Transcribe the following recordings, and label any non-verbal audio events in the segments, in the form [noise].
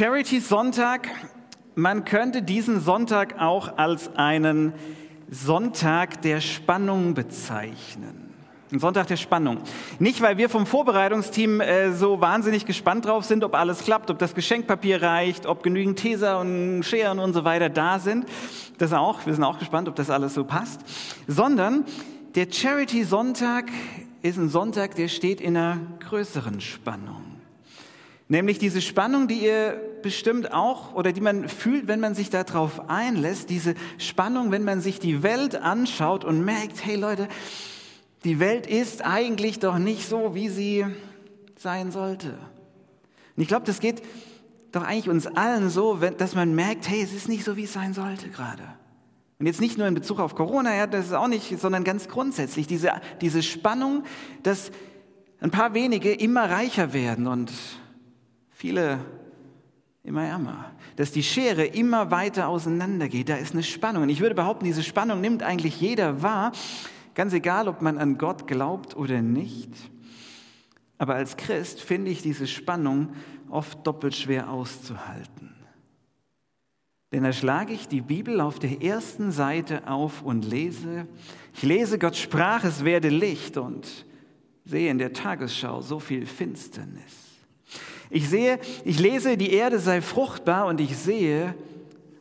Charity Sonntag, man könnte diesen Sonntag auch als einen Sonntag der Spannung bezeichnen. Ein Sonntag der Spannung. Nicht, weil wir vom Vorbereitungsteam äh, so wahnsinnig gespannt drauf sind, ob alles klappt, ob das Geschenkpapier reicht, ob genügend Teser und Scheren und so weiter da sind. Das auch. Wir sind auch gespannt, ob das alles so passt. Sondern der Charity Sonntag ist ein Sonntag, der steht in einer größeren Spannung. Nämlich diese Spannung, die ihr bestimmt auch oder die man fühlt, wenn man sich darauf einlässt, diese Spannung, wenn man sich die Welt anschaut und merkt, hey Leute, die Welt ist eigentlich doch nicht so, wie sie sein sollte. Und ich glaube, das geht doch eigentlich uns allen so, dass man merkt, hey, es ist nicht so, wie es sein sollte gerade. Und jetzt nicht nur in Bezug auf Corona, ja, das ist auch nicht, sondern ganz grundsätzlich diese, diese Spannung, dass ein paar wenige immer reicher werden und viele immer ärmer. Dass die Schere immer weiter auseinandergeht, da ist eine Spannung. Und ich würde behaupten, diese Spannung nimmt eigentlich jeder wahr, ganz egal, ob man an Gott glaubt oder nicht. Aber als Christ finde ich diese Spannung oft doppelt schwer auszuhalten. Denn da schlage ich die Bibel auf der ersten Seite auf und lese, ich lese, Gott sprach, es werde Licht und sehe in der Tagesschau so viel Finsternis. Ich sehe, ich lese, die Erde sei fruchtbar und ich sehe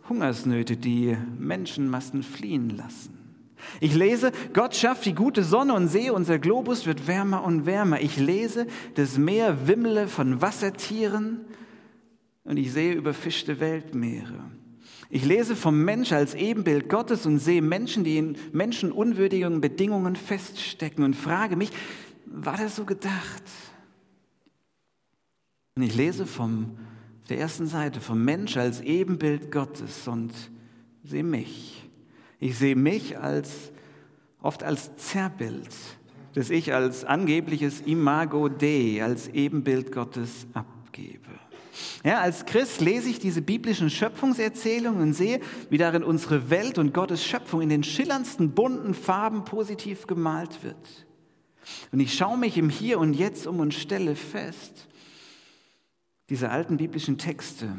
Hungersnöte, die Menschenmassen fliehen lassen. Ich lese, Gott schafft die gute Sonne und sehe, unser Globus wird wärmer und wärmer. Ich lese, das Meer wimmle von Wassertieren und ich sehe überfischte Weltmeere. Ich lese vom Mensch als Ebenbild Gottes und sehe Menschen, die in menschenunwürdigen Bedingungen feststecken und frage mich, war das so gedacht? Und ich lese vom, der ersten Seite vom Mensch als Ebenbild Gottes und sehe mich. Ich sehe mich als, oft als Zerrbild, das ich als angebliches Imago Dei, als Ebenbild Gottes abgebe. Ja, als Christ lese ich diese biblischen Schöpfungserzählungen und sehe, wie darin unsere Welt und Gottes Schöpfung in den schillerndsten bunten Farben positiv gemalt wird. Und ich schaue mich im Hier und Jetzt um und stelle fest, diese alten biblischen Texte,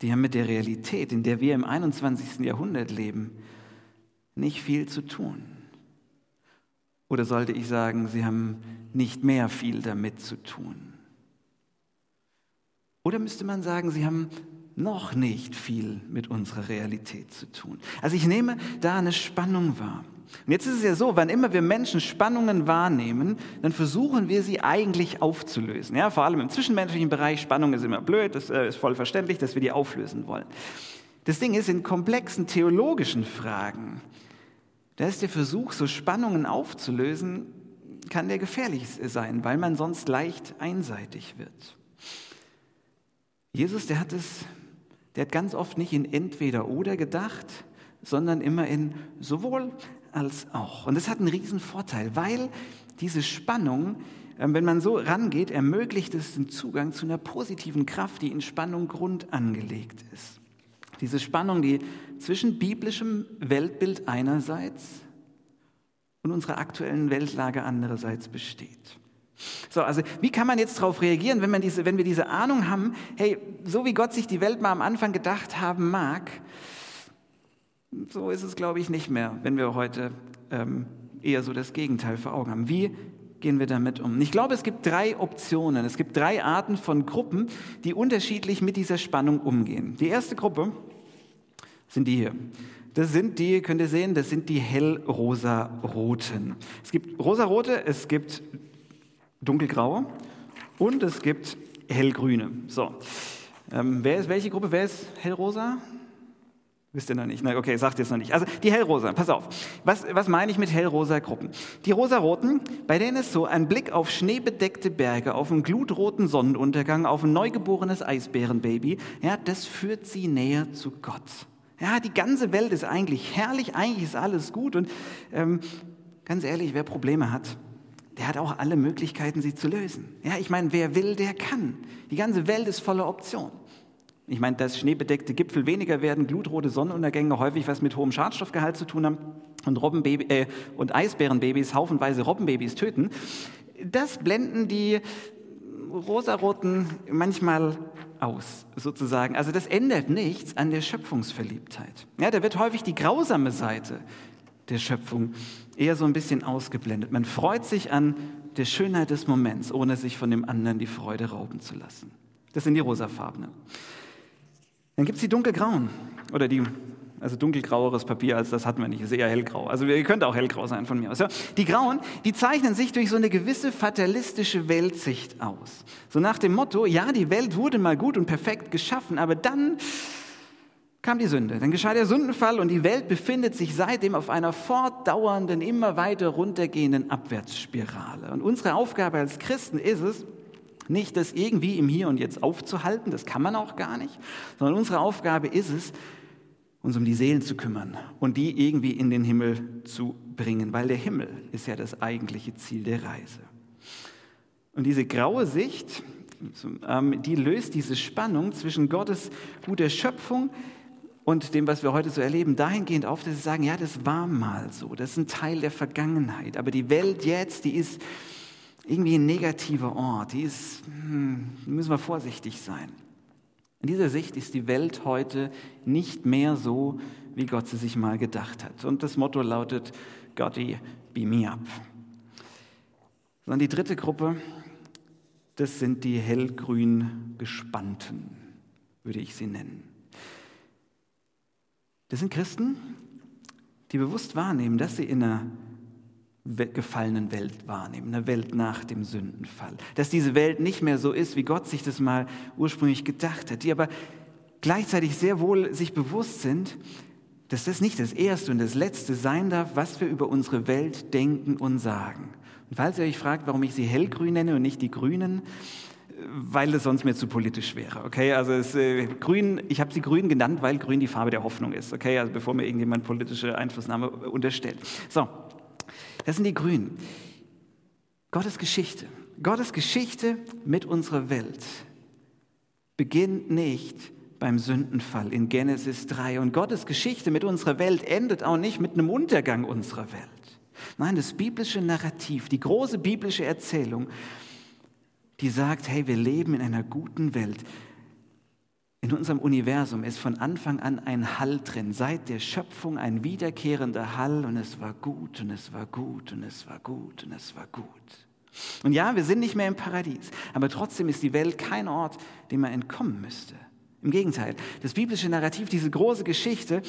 die haben mit der Realität, in der wir im 21. Jahrhundert leben, nicht viel zu tun. Oder sollte ich sagen, sie haben nicht mehr viel damit zu tun. Oder müsste man sagen, sie haben noch nicht viel mit unserer Realität zu tun. Also ich nehme da eine Spannung wahr. Und jetzt ist es ja so, wann immer wir Menschen Spannungen wahrnehmen, dann versuchen wir sie eigentlich aufzulösen. Ja, vor allem im zwischenmenschlichen Bereich, Spannung ist immer blöd, das äh, ist voll verständlich, dass wir die auflösen wollen. Das Ding ist, in komplexen theologischen Fragen, da ist der Versuch, so Spannungen aufzulösen, kann der gefährlich sein, weil man sonst leicht einseitig wird. Jesus, der hat es, der hat ganz oft nicht in entweder oder gedacht, sondern immer in sowohl als auch. Und das hat einen riesen Vorteil, weil diese Spannung, ähm, wenn man so rangeht, ermöglicht es den Zugang zu einer positiven Kraft, die in Spannung Grund angelegt ist. Diese Spannung, die zwischen biblischem Weltbild einerseits und unserer aktuellen Weltlage andererseits besteht. So, also wie kann man jetzt darauf reagieren, wenn, man diese, wenn wir diese Ahnung haben, hey, so wie Gott sich die Welt mal am Anfang gedacht haben mag, so ist es, glaube ich, nicht mehr, wenn wir heute ähm, eher so das Gegenteil vor Augen haben. Wie gehen wir damit um? Ich glaube, es gibt drei Optionen, es gibt drei Arten von Gruppen, die unterschiedlich mit dieser Spannung umgehen. Die erste Gruppe sind die hier. Das sind die, könnt ihr sehen, das sind die hellrosa-roten. Es gibt rosarote, es gibt dunkelgraue und es gibt hellgrüne. So, ähm, wer ist welche Gruppe? Wer ist hellrosa? Wisst ihr noch nicht? Na, okay, sagt ihr es noch nicht. Also die hellrosa, pass auf. Was, was meine ich mit hellrosa Gruppen? Die rosaroten, bei denen ist so ein Blick auf schneebedeckte Berge, auf einen glutroten Sonnenuntergang, auf ein neugeborenes Eisbärenbaby, ja, das führt sie näher zu Gott. Ja, die ganze Welt ist eigentlich herrlich, eigentlich ist alles gut und ähm, ganz ehrlich, wer Probleme hat, der hat auch alle Möglichkeiten, sie zu lösen. Ja, ich meine, wer will, der kann. Die ganze Welt ist voller Optionen. Ich meine, dass schneebedeckte Gipfel weniger werden, glutrote Sonnenuntergänge häufig was mit hohem Schadstoffgehalt zu tun haben und, Robbenbaby, äh, und Eisbärenbabys haufenweise Robbenbabys töten, das blenden die rosaroten manchmal aus, sozusagen. Also das ändert nichts an der Schöpfungsverliebtheit. Ja, da wird häufig die grausame Seite der Schöpfung eher so ein bisschen ausgeblendet. Man freut sich an der Schönheit des Moments, ohne sich von dem anderen die Freude rauben zu lassen. Das sind die rosafarbenen. Dann gibt es die dunkelgrauen oder die also dunkelgraueres Papier als das hatten wir nicht, ist eher hellgrau. Also ihr könnt auch hellgrau sein von mir aus. Ja? Die Grauen, die zeichnen sich durch so eine gewisse fatalistische Weltsicht aus. So nach dem Motto, ja, die Welt wurde mal gut und perfekt geschaffen, aber dann kam die Sünde. Dann geschah der Sündenfall und die Welt befindet sich seitdem auf einer fortdauernden, immer weiter runtergehenden Abwärtsspirale. Und unsere Aufgabe als Christen ist es, nicht das irgendwie im Hier und Jetzt aufzuhalten, das kann man auch gar nicht, sondern unsere Aufgabe ist es, uns um die Seelen zu kümmern und die irgendwie in den Himmel zu bringen, weil der Himmel ist ja das eigentliche Ziel der Reise. Und diese graue Sicht, ähm, die löst diese Spannung zwischen Gottes guter Schöpfung und dem, was wir heute so erleben, dahingehend auf, dass sie sagen, ja, das war mal so, das ist ein Teil der Vergangenheit, aber die Welt jetzt, die ist irgendwie ein negativer Ort, die ist, hm, müssen wir vorsichtig sein. In dieser Sicht ist die Welt heute nicht mehr so, wie Gott sie sich mal gedacht hat. Und das Motto lautet, Gotti, beam me up. Sondern die dritte Gruppe, das sind die hellgrün Gespannten, würde ich sie nennen. Das sind Christen, die bewusst wahrnehmen, dass sie in einer gefallenen Welt wahrnehmen, eine Welt nach dem Sündenfall. Dass diese Welt nicht mehr so ist, wie Gott sich das mal ursprünglich gedacht hat, die aber gleichzeitig sehr wohl sich bewusst sind, dass das nicht das Erste und das Letzte sein darf, was wir über unsere Welt denken und sagen. Und falls ihr euch fragt, warum ich sie hellgrün nenne und nicht die Grünen, weil es sonst mir zu politisch wäre. Okay, also es, äh, Grün, ich habe sie Grün genannt, weil Grün die Farbe der Hoffnung ist. Okay, also bevor mir irgendjemand politische Einflussnahme unterstellt. So, das sind die Grünen. Gottes Geschichte. Gottes Geschichte mit unserer Welt beginnt nicht beim Sündenfall in Genesis 3. Und Gottes Geschichte mit unserer Welt endet auch nicht mit einem Untergang unserer Welt. Nein, das biblische Narrativ, die große biblische Erzählung, die sagt, hey, wir leben in einer guten Welt. In unserem Universum ist von Anfang an ein Hall drin, seit der Schöpfung ein wiederkehrender Hall und es war gut und es war gut und es war gut und es war gut. Und ja, wir sind nicht mehr im Paradies, aber trotzdem ist die Welt kein Ort, dem man entkommen müsste. Im Gegenteil, das biblische Narrativ, diese große Geschichte,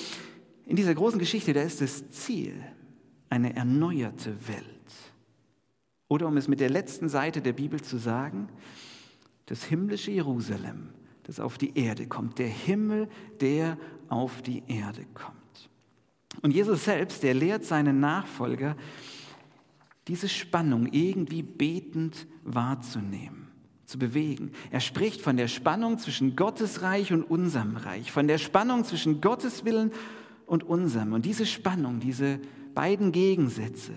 in dieser großen Geschichte, da ist das Ziel eine erneuerte Welt. Oder um es mit der letzten Seite der Bibel zu sagen, das himmlische Jerusalem das auf die Erde kommt. Der Himmel, der auf die Erde kommt. Und Jesus selbst, der lehrt seinen Nachfolger, diese Spannung irgendwie betend wahrzunehmen, zu bewegen. Er spricht von der Spannung zwischen Gottes Reich und unserem Reich, von der Spannung zwischen Gottes Willen und unserem. Und diese Spannung, diese beiden Gegensätze,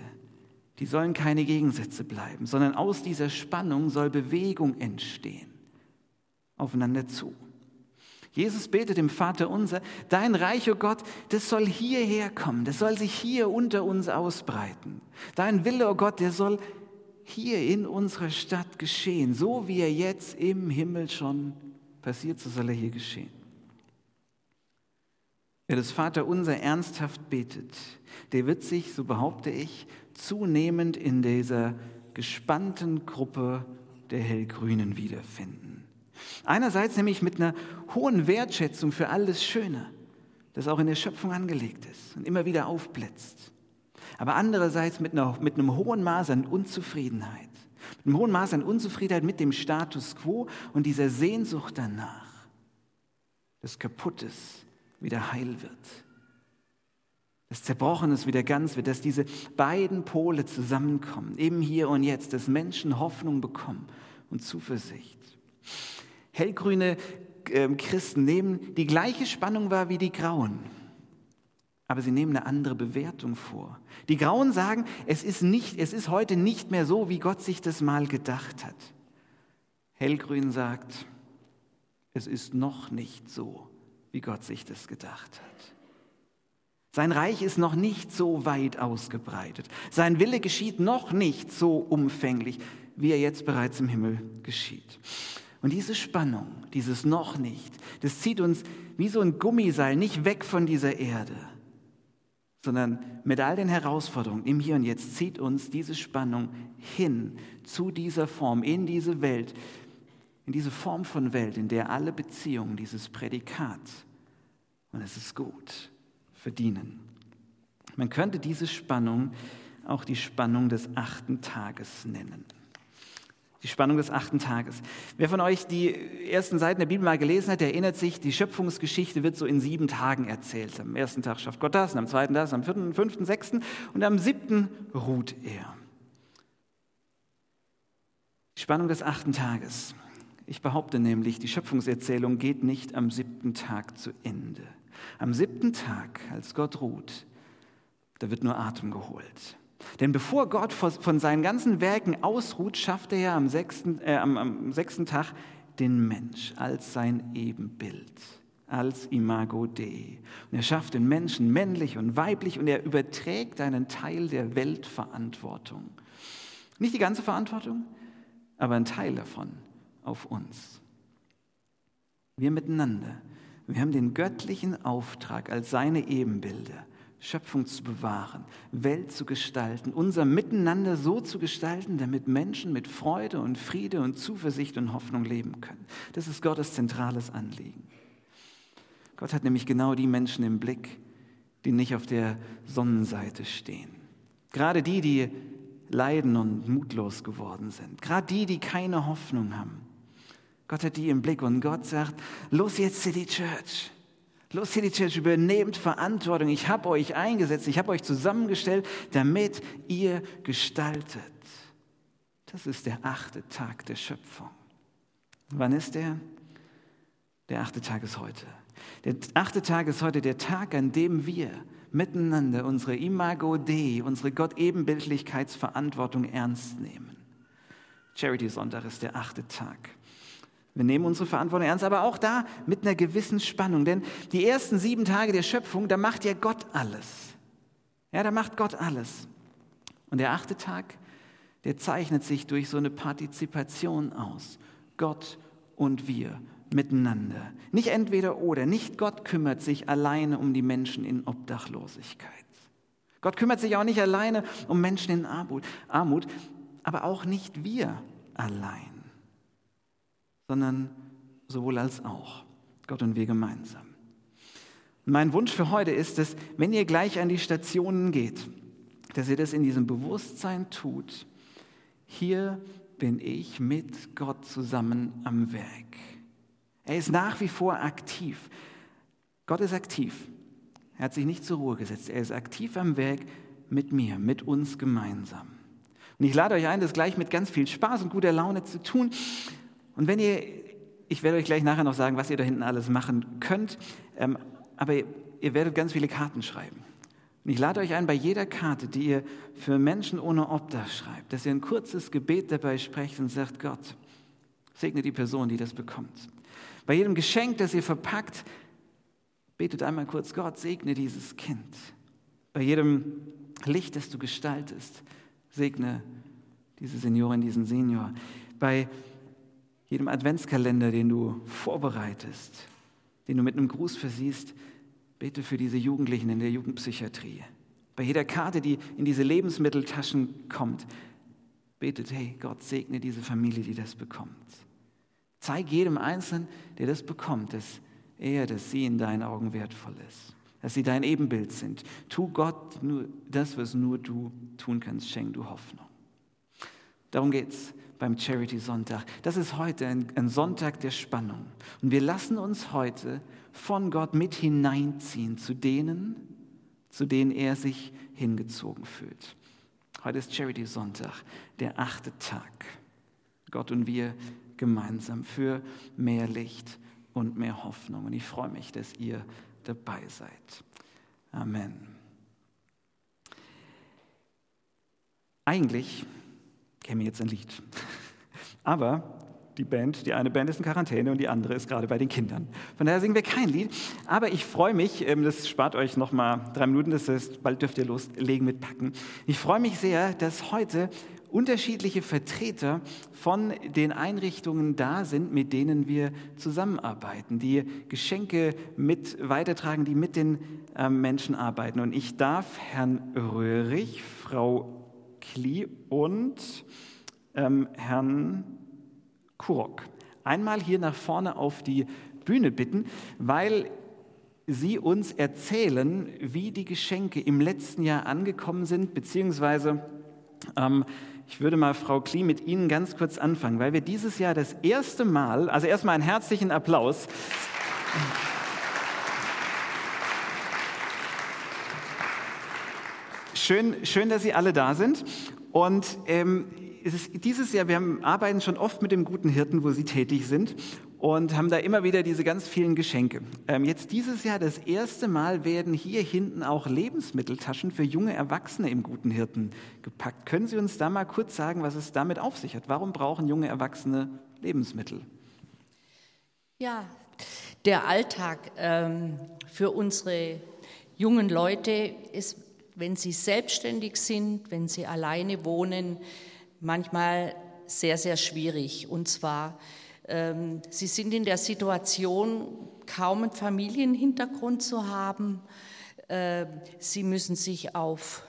die sollen keine Gegensätze bleiben, sondern aus dieser Spannung soll Bewegung entstehen aufeinander zu. Jesus betet dem Vater unser, dein Reich, oh Gott, das soll hierher kommen, das soll sich hier unter uns ausbreiten. Dein Wille, o oh Gott, der soll hier in unserer Stadt geschehen, so wie er jetzt im Himmel schon passiert, so soll er hier geschehen. Wer das Vater unser ernsthaft betet, der wird sich, so behaupte ich, zunehmend in dieser gespannten Gruppe der Hellgrünen wiederfinden. Einerseits nämlich mit einer hohen Wertschätzung für alles Schöne, das auch in der Schöpfung angelegt ist und immer wieder aufblitzt. Aber andererseits mit, einer, mit einem hohen Maß an Unzufriedenheit. Mit einem hohen Maß an Unzufriedenheit mit dem Status quo und dieser Sehnsucht danach, dass Kaputtes wieder heil wird. Dass Zerbrochenes wieder ganz wird, dass diese beiden Pole zusammenkommen, eben hier und jetzt, dass Menschen Hoffnung bekommen und Zuversicht hellgrüne ähm, Christen nehmen die gleiche Spannung wahr wie die Grauen. Aber sie nehmen eine andere Bewertung vor. Die Grauen sagen, es ist, nicht, es ist heute nicht mehr so, wie Gott sich das mal gedacht hat. Hellgrün sagt, es ist noch nicht so, wie Gott sich das gedacht hat. Sein Reich ist noch nicht so weit ausgebreitet. Sein Wille geschieht noch nicht so umfänglich, wie er jetzt bereits im Himmel geschieht. Und diese Spannung, dieses noch nicht, das zieht uns wie so ein Gummiseil nicht weg von dieser Erde, sondern mit all den Herausforderungen im Hier und Jetzt zieht uns diese Spannung hin zu dieser Form, in diese Welt, in diese Form von Welt, in der alle Beziehungen dieses Prädikat, und es ist gut, verdienen. Man könnte diese Spannung auch die Spannung des achten Tages nennen. Die Spannung des achten Tages. Wer von euch die ersten Seiten der Bibel mal gelesen hat, der erinnert sich, die Schöpfungsgeschichte wird so in sieben Tagen erzählt. Am ersten Tag schafft Gott das, am zweiten das, am vierten, fünften, sechsten und am siebten ruht er. Die Spannung des achten Tages. Ich behaupte nämlich, die Schöpfungserzählung geht nicht am siebten Tag zu Ende. Am siebten Tag, als Gott ruht, da wird nur Atem geholt. Denn bevor Gott von seinen ganzen Werken ausruht, schafft er ja am sechsten, äh, am, am sechsten Tag den Mensch als sein Ebenbild, als Imago Dei. Und er schafft den Menschen männlich und weiblich und er überträgt einen Teil der Weltverantwortung. Nicht die ganze Verantwortung, aber ein Teil davon auf uns. Wir miteinander, wir haben den göttlichen Auftrag als seine Ebenbilder Schöpfung zu bewahren, Welt zu gestalten, unser Miteinander so zu gestalten, damit Menschen mit Freude und Friede und Zuversicht und Hoffnung leben können. Das ist Gottes zentrales Anliegen. Gott hat nämlich genau die Menschen im Blick, die nicht auf der Sonnenseite stehen. Gerade die, die leiden und mutlos geworden sind. Gerade die, die keine Hoffnung haben. Gott hat die im Blick und Gott sagt, los jetzt City Church. Los, City Church, übernehmt Verantwortung. Ich habe euch eingesetzt, ich habe euch zusammengestellt, damit ihr gestaltet. Das ist der achte Tag der Schöpfung. Wann ist der? Der achte Tag ist heute. Der achte Tag ist heute der Tag, an dem wir miteinander unsere Imago Dei, unsere Gott-Ebenbildlichkeitsverantwortung ernst nehmen. Charity-Sonntag ist der achte Tag. Wir nehmen unsere Verantwortung ernst, aber auch da mit einer gewissen Spannung. Denn die ersten sieben Tage der Schöpfung, da macht ja Gott alles. Ja, da macht Gott alles. Und der achte Tag, der zeichnet sich durch so eine Partizipation aus. Gott und wir miteinander. Nicht entweder oder. Nicht Gott kümmert sich alleine um die Menschen in Obdachlosigkeit. Gott kümmert sich auch nicht alleine um Menschen in Armut, aber auch nicht wir allein sondern sowohl als auch. Gott und wir gemeinsam. mein Wunsch für heute ist es, wenn ihr gleich an die Stationen geht, dass ihr das in diesem Bewusstsein tut. Hier bin ich mit Gott zusammen am Werk. Er ist nach wie vor aktiv. Gott ist aktiv. Er hat sich nicht zur Ruhe gesetzt. Er ist aktiv am Werk mit mir, mit uns gemeinsam. Und ich lade euch ein, das gleich mit ganz viel Spaß und guter Laune zu tun. Und wenn ihr, ich werde euch gleich nachher noch sagen, was ihr da hinten alles machen könnt, ähm, aber ihr, ihr werdet ganz viele Karten schreiben. Und ich lade euch ein, bei jeder Karte, die ihr für Menschen ohne Obdach schreibt, dass ihr ein kurzes Gebet dabei sprecht und sagt, Gott, segne die Person, die das bekommt. Bei jedem Geschenk, das ihr verpackt, betet einmal kurz, Gott, segne dieses Kind. Bei jedem Licht, das du gestaltest, segne diese Seniorin, diesen Senior. Bei jedem Adventskalender, den du vorbereitest, den du mit einem Gruß versiehst, bete für diese Jugendlichen in der Jugendpsychiatrie. Bei jeder Karte, die in diese Lebensmitteltaschen kommt, betet, hey, Gott segne diese Familie, die das bekommt. Zeig jedem Einzelnen, der das bekommt, dass er, dass sie in deinen Augen wertvoll ist, dass sie dein Ebenbild sind. Tu Gott nur das, was nur du tun kannst, schenk du Hoffnung. Darum geht's beim Charity Sonntag. Das ist heute ein, ein, Sonntag der Spannung. Und wir lassen uns heute von Gott mit hineinziehen zu denen, zu denen er sich hingezogen fühlt. Heute ist Charity Sonntag, der achte Tag. Gott und wir gemeinsam für mehr Licht und mehr Hoffnung. Und ich freue mich, dass ihr dabei seid. Amen. Eigentlich käme jetzt ein Lied. Aber die Band, die eine Band ist in Quarantäne und die andere ist gerade bei den Kindern. Von daher singen wir kein Lied. Aber ich freue mich, ähm, das spart euch noch mal drei Minuten, das heißt, bald dürft ihr loslegen mit Packen. Ich freue mich sehr, dass heute unterschiedliche Vertreter von den Einrichtungen da sind, mit denen wir zusammenarbeiten, die Geschenke mit weitertragen, die mit den äh, Menschen arbeiten. Und ich darf Herrn Röhrig, Frau Kli und ähm, Herrn Kurok einmal hier nach vorne auf die Bühne bitten, weil Sie uns erzählen, wie die Geschenke im letzten Jahr angekommen sind, beziehungsweise ähm, ich würde mal, Frau Klie, mit Ihnen ganz kurz anfangen, weil wir dieses Jahr das erste Mal, also erstmal einen herzlichen Applaus. Schön, schön, dass Sie alle da sind. Und ähm, dieses Jahr, wir haben, arbeiten schon oft mit dem guten Hirten, wo Sie tätig sind und haben da immer wieder diese ganz vielen Geschenke. Ähm, jetzt dieses Jahr das erste Mal werden hier hinten auch Lebensmitteltaschen für junge Erwachsene im Guten Hirten gepackt. Können Sie uns da mal kurz sagen, was es damit auf sich hat? Warum brauchen junge Erwachsene Lebensmittel? Ja, der Alltag ähm, für unsere jungen Leute ist, wenn sie selbstständig sind, wenn sie alleine wohnen, manchmal sehr, sehr schwierig. Und zwar ähm, sie sind in der Situation, kaum einen Familienhintergrund zu haben. Ähm, sie müssen sich auf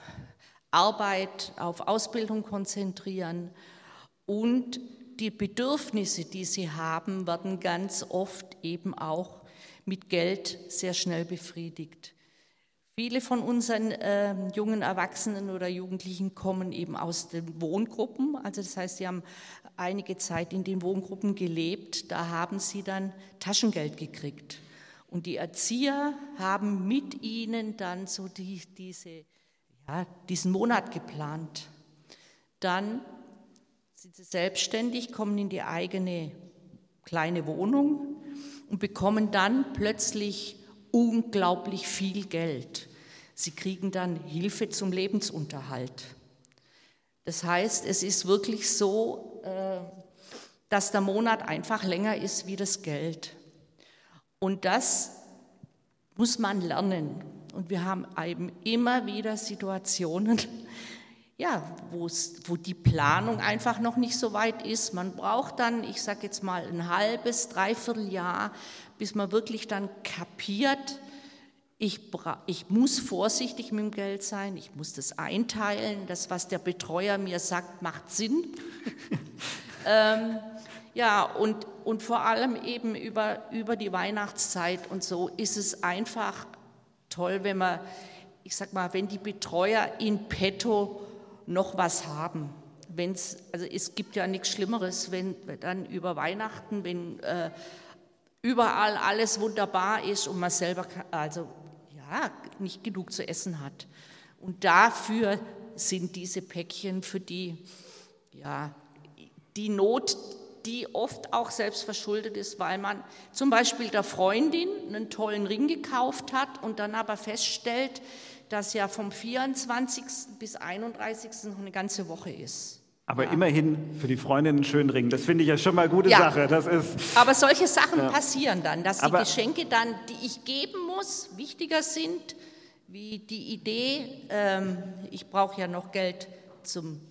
Arbeit, auf Ausbildung konzentrieren und die Bedürfnisse, die sie haben, werden ganz oft eben auch mit Geld sehr schnell befriedigt. Viele von unseren äh, jungen Erwachsenen oder Jugendlichen kommen eben aus den Wohngruppen. Also das heißt, sie haben einige Zeit in den Wohngruppen gelebt. Da haben sie dann Taschengeld gekriegt. Und die Erzieher haben mit ihnen dann so die, diese, ja, diesen Monat geplant. Dann sind sie selbstständig, kommen in die eigene kleine Wohnung und bekommen dann plötzlich unglaublich viel Geld. Sie kriegen dann Hilfe zum Lebensunterhalt. Das heißt, es ist wirklich so, äh, dass der Monat einfach länger ist wie das Geld. Und das muss man lernen. Und wir haben eben immer wieder Situationen, [laughs] ja, wo die Planung einfach noch nicht so weit ist. Man braucht dann, ich sage jetzt mal, ein halbes, dreiviertel Jahr, bis man wirklich dann kapiert, ich, ich, muss vorsichtig mit dem Geld sein, ich muss das einteilen. Das, was der Betreuer mir sagt, macht Sinn. [laughs] ähm, ja, und, und vor allem eben über, über die Weihnachtszeit und so ist es einfach toll, wenn man, ich sag mal, wenn die Betreuer in petto noch was haben. Wenn's, also es gibt ja nichts Schlimmeres, wenn dann über Weihnachten, wenn äh, überall alles wunderbar ist und man selber, also nicht genug zu essen hat. Und dafür sind diese Päckchen für die, ja, die Not, die oft auch selbst verschuldet ist, weil man zum Beispiel der Freundin einen tollen Ring gekauft hat und dann aber feststellt, dass ja vom 24. bis 31. noch eine ganze Woche ist. Aber ja. immerhin für die Freundin einen schönen Ring. Das finde ich ja schon mal eine gute ja. Sache. Das ist, Aber solche Sachen ja. passieren dann, dass die Geschenke dann, die ich geben muss, wichtiger sind wie die Idee, ähm, ich brauche ja noch Geld zum,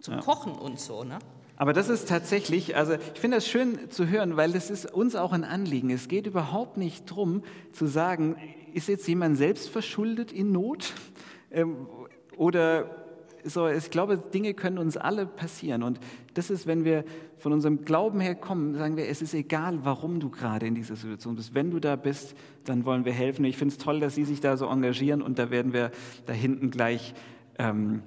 zum Kochen und so. Ne? Aber das ist tatsächlich, also ich finde das schön zu hören, weil das ist uns auch ein Anliegen. Es geht überhaupt nicht darum zu sagen, ist jetzt jemand selbst verschuldet in Not? Ähm, oder so, ich glaube, Dinge können uns alle passieren. Und das ist, wenn wir von unserem Glauben her kommen, sagen wir, es ist egal, warum du gerade in dieser Situation bist. Wenn du da bist, dann wollen wir helfen. Ich finde es toll, dass Sie sich da so engagieren und da werden wir da hinten gleich ähm,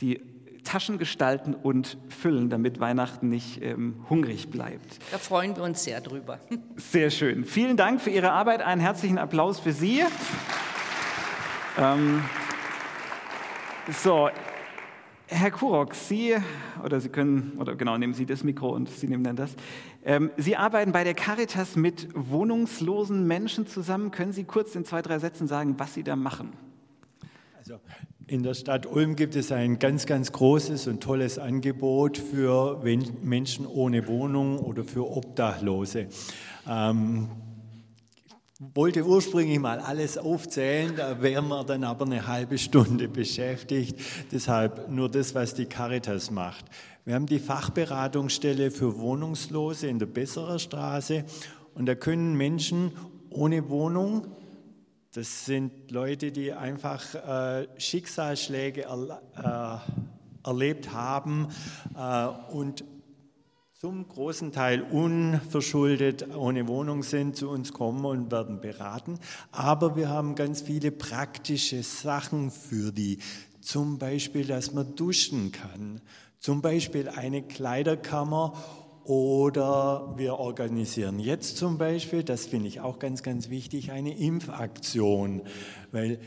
die Taschen gestalten und füllen, damit Weihnachten nicht ähm, hungrig bleibt. Da freuen wir uns sehr drüber. [laughs] Sehr schön. Vielen Dank für Ihre Arbeit. Einen herzlichen Applaus für Sie. Ähm, so, Herr Kurok, Sie, oder Sie können, oder genau, nehmen Sie das Mikro und Sie nehmen dann das. Ähm, Sie arbeiten bei der Caritas mit wohnungslosen Menschen zusammen. Können Sie kurz in zwei, drei Sätzen sagen, was Sie da machen? Also in der Stadt Ulm gibt es ein ganz, ganz großes und tolles Angebot für Menschen ohne Wohnung oder für Obdachlose. Ähm, wollte ursprünglich mal alles aufzählen, da wären wir dann aber eine halbe Stunde beschäftigt. Deshalb nur das, was die Caritas macht. Wir haben die Fachberatungsstelle für Wohnungslose in der Besserer Straße und da können Menschen ohne Wohnung, das sind Leute, die einfach äh, Schicksalsschläge er, äh, erlebt haben äh, und zum großen Teil unverschuldet ohne Wohnung sind, zu uns kommen und werden beraten. Aber wir haben ganz viele praktische Sachen für die. Zum Beispiel, dass man duschen kann. Zum Beispiel eine Kleiderkammer oder wir organisieren jetzt zum Beispiel, das finde ich auch ganz, ganz wichtig, eine Impfaktion, weil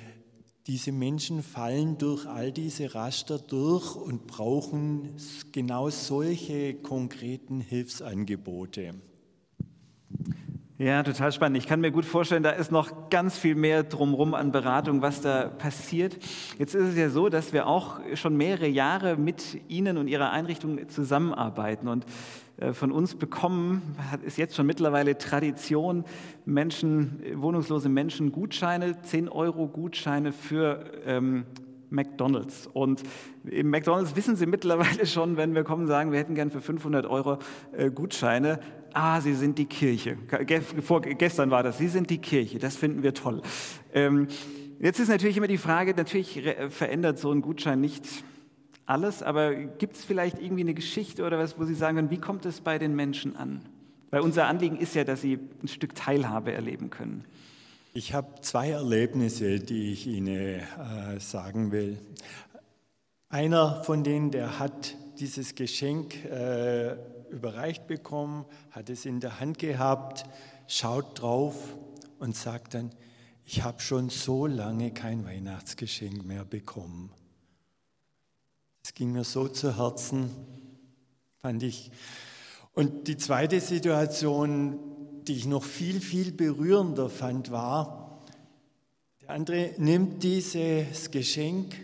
diese Menschen fallen durch all diese Raster durch und brauchen genau solche konkreten Hilfsangebote. Ja, total spannend. Ich kann mir gut vorstellen, da ist noch ganz viel mehr drumherum an Beratung, was da passiert. Jetzt ist es ja so, dass wir auch schon mehrere Jahre mit Ihnen und Ihrer Einrichtung zusammenarbeiten. Und von uns bekommen, ist jetzt schon mittlerweile Tradition, Menschen, wohnungslose Menschen Gutscheine, 10 Euro Gutscheine für ähm, McDonalds. Und im McDonalds wissen sie mittlerweile [laughs] schon, wenn wir kommen, sagen, wir hätten gern für 500 Euro äh, Gutscheine. Ah, Sie sind die Kirche. Vor, gestern war das, Sie sind die Kirche. Das finden wir toll. Ähm, jetzt ist natürlich immer die Frage, natürlich verändert so ein Gutschein nicht alles, aber gibt es vielleicht irgendwie eine Geschichte oder was, wo Sie sagen können, wie kommt es bei den Menschen an? Weil unser Anliegen ist ja, dass sie ein Stück Teilhabe erleben können. Ich habe zwei Erlebnisse, die ich Ihnen äh, sagen will. Einer von denen, der hat dieses Geschenk äh, überreicht bekommen, hat es in der Hand gehabt, schaut drauf und sagt dann, ich habe schon so lange kein Weihnachtsgeschenk mehr bekommen. Es ging mir so zu Herzen, fand ich. Und die zweite Situation, die ich noch viel, viel berührender fand, war, der andere nimmt dieses Geschenk,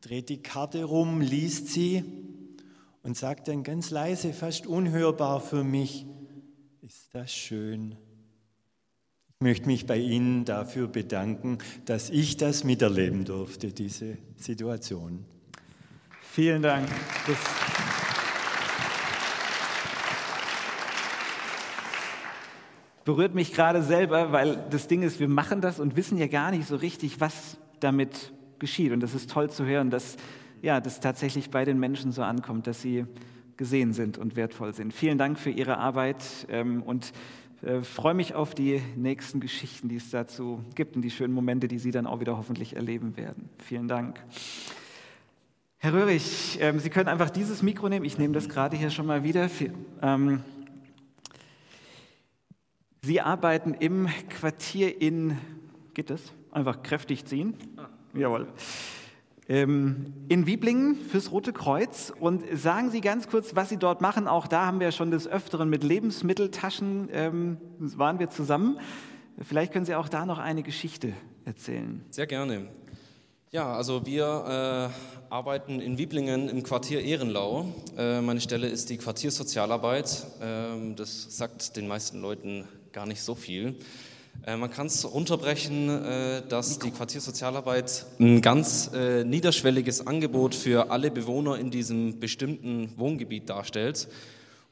dreht die Karte rum, liest sie und sagt dann ganz leise, fast unhörbar für mich, ist das schön. Ich möchte mich bei Ihnen dafür bedanken, dass ich das miterleben durfte, diese Situation. Vielen Dank. Das berührt mich gerade selber, weil das Ding ist, wir machen das und wissen ja gar nicht so richtig, was damit geschieht. Und das ist toll zu hören, dass ja, das tatsächlich bei den Menschen so ankommt, dass sie gesehen sind und wertvoll sind. Vielen Dank für Ihre Arbeit ähm, und äh, freue mich auf die nächsten Geschichten, die es dazu gibt und die schönen Momente, die Sie dann auch wieder hoffentlich erleben werden. Vielen Dank. Herr Röhrig, ähm, Sie können einfach dieses Mikro nehmen. Ich nehme das gerade hier schon mal wieder. Ähm, Sie arbeiten im Quartier in, geht das? Einfach kräftig ziehen. Jawohl. Ähm, in Wieblingen fürs Rote Kreuz. Und sagen Sie ganz kurz, was Sie dort machen. Auch da haben wir schon des Öfteren mit Lebensmitteltaschen, waren wir zusammen. Vielleicht können Sie auch da noch eine Geschichte erzählen. Sehr gerne. Ja, also wir äh, arbeiten in Wieblingen im Quartier Ehrenlau. Äh, meine Stelle ist die Quartiersozialarbeit. Äh, das sagt den meisten Leuten gar nicht so viel. Äh, man kann es runterbrechen, äh, dass die Quartiersozialarbeit ein ganz äh, niederschwelliges Angebot für alle Bewohner in diesem bestimmten Wohngebiet darstellt.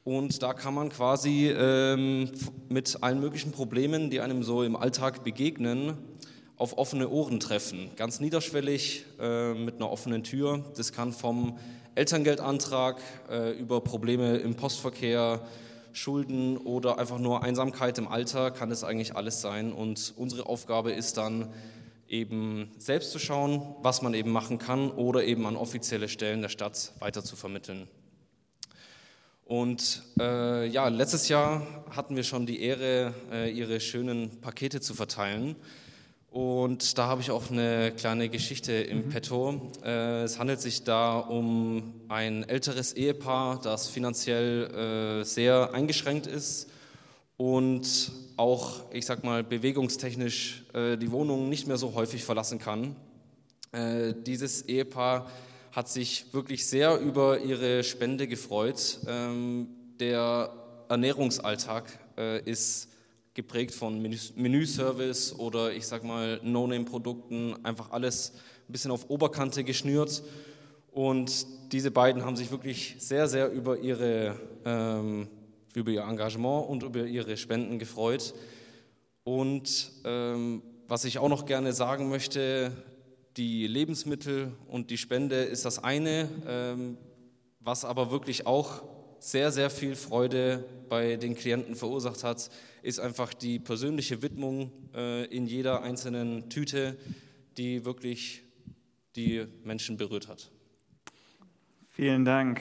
Und da kann man quasi ähm, mit allen möglichen Problemen, die einem so im Alltag begegnen, auf offene Ohren treffen. Ganz niederschwellig äh, mit einer offenen Tür. Das kann vom Elterngeldantrag äh, über Probleme im Postverkehr, Schulden oder einfach nur Einsamkeit im Alter, kann es eigentlich alles sein. Und unsere Aufgabe ist dann eben selbst zu schauen, was man eben machen kann oder eben an offizielle Stellen der Stadt weiter zu vermitteln. Und äh, ja, letztes Jahr hatten wir schon die Ehre, äh, ihre schönen Pakete zu verteilen. Und da habe ich auch eine kleine Geschichte im mhm. Petto. Äh, es handelt sich da um ein älteres Ehepaar, das finanziell äh, sehr eingeschränkt ist und auch, ich sag mal, bewegungstechnisch äh, die Wohnung nicht mehr so häufig verlassen kann. Dieses Ehepaar hat sich wirklich sehr über ihre Spende gefreut. Ähm, der Ernährungsalltag ist geprägt von Menüservice oder ich sag mal No-Name-Produkten, einfach alles ein bisschen auf Oberkante geschnürt. Und diese beiden haben sich wirklich sehr, sehr über, ihre, ähm, über ihr Engagement und über ihre Spenden gefreut. Und ähm, was ich auch noch gerne sagen möchte, die Lebensmittel und die Spende ist das eine, ähm, was aber wirklich auch sehr, sehr viel Freude bei den Klienten verursacht hat, ist einfach die persönliche Widmung äh, in jeder einzelnen Tüte, die wirklich die Menschen berührt hat. Vielen Dank.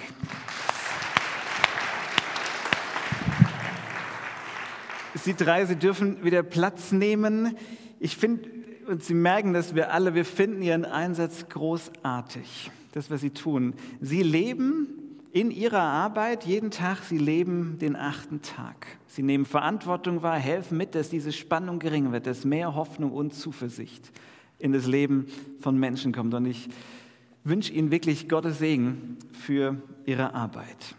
Sie drei, Sie dürfen wieder Platz nehmen. Ich finde, und Sie merken, dass wir alle, wir finden Ihren Einsatz großartig, das, was Sie tun. Sie leben in ihrer Arbeit jeden Tag, sie leben den achten Tag. Sie nehmen Verantwortung wahr, helfen mit, dass diese Spannung gering wird, dass mehr Hoffnung und Zuversicht in das Leben von Menschen kommt. Und ich wünsche Ihnen wirklich Gottes Segen für Ihre Arbeit.